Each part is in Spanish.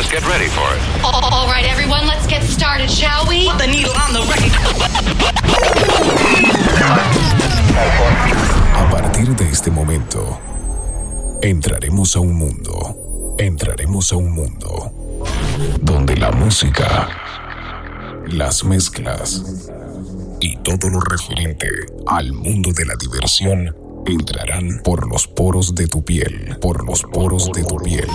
Christmas. Get ready for it. All, everyone, let's get started, shall we? A partir de este momento, entraremos a un mundo. Entraremos a un mundo donde la música, las mezclas y todo lo referente al mundo de la diversión entrarán por los poros de tu piel, por los poros de tu piel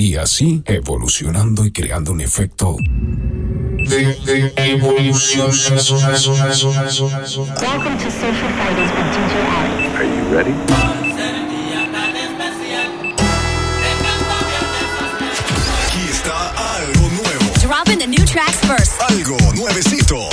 y así evolucionando y creando un efecto de. Welcome to Social Fridays with DJ Alex. Are you ready? Aquí está algo nuevo. Dropping the new tracks first. Algo nuevecito.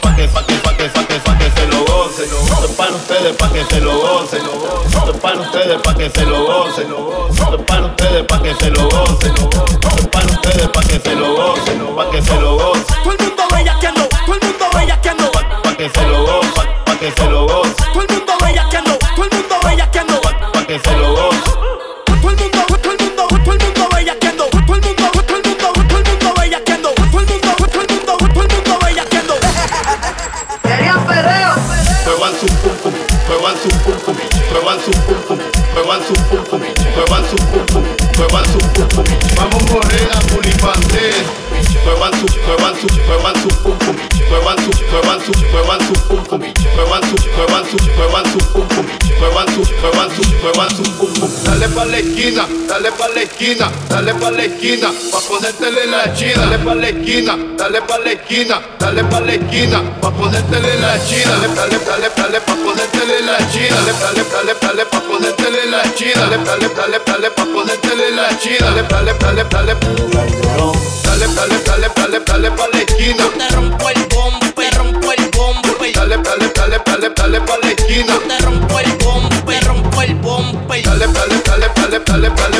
Pa' que, pa' que, pa' que, pa' que, pa' que se lo goce. Esto es para ustedes, pa' que se lo goce. Esto es para ustedes, pa' que se lo goce. Esto es para ustedes, pa' que se lo goce. Esto es para ustedes, pa' que se lo goce. Pa' que se lo goce. dale pa' la esquina, dale pa' la esquina, dale pa' la esquina, pa' ponértele la china, dale pa' la esquina, dale pa' la esquina, dale pa' la esquina, pa' ponértele la china, dale, dale, dale, dale, pa' ponértele la china, dale, dale, dale, dale, pa' ponértele la china, dale, dale, dale, dale, pa' ponértele la china, dale, dale, dale, dale, dale, dale, dale, dale, dale pa' la esquina, te rompo el bombo, te rompo el bombo, dale, dale, dale, dale, dale pa' la esquina, te rompo el bombo, rompo el bombo, dale, dale dale, dale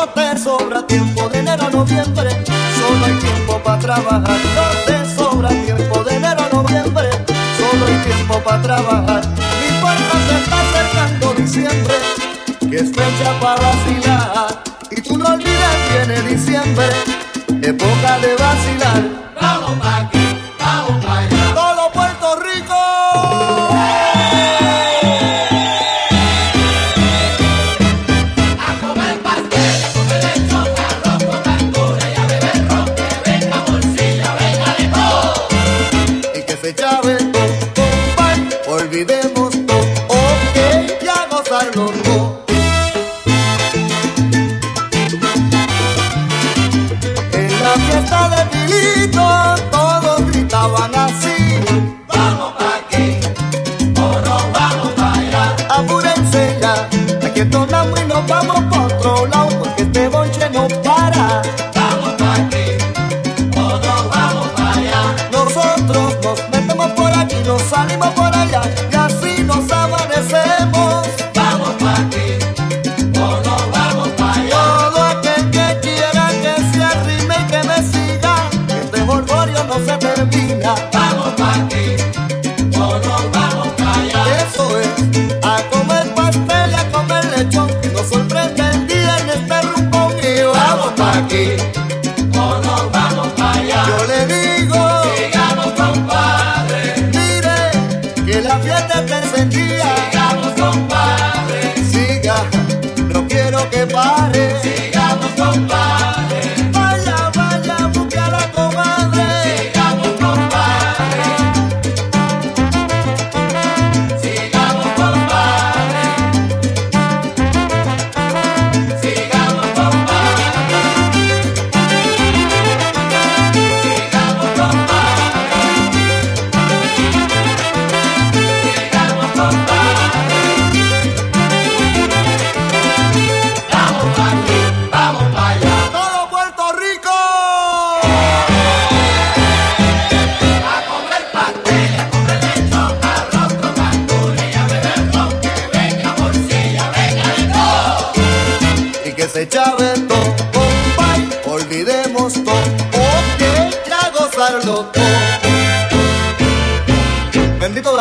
no te sobra tiempo de enero a noviembre, solo hay tiempo para trabajar, no te sobra tiempo de enero a noviembre, solo hay tiempo para trabajar, mi puerta se está acercando diciembre, que es fecha para vacilar, y tú no olvides viene diciembre. pasar los como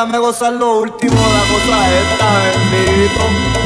déjame gozar lo último, la cosa esta, bendito.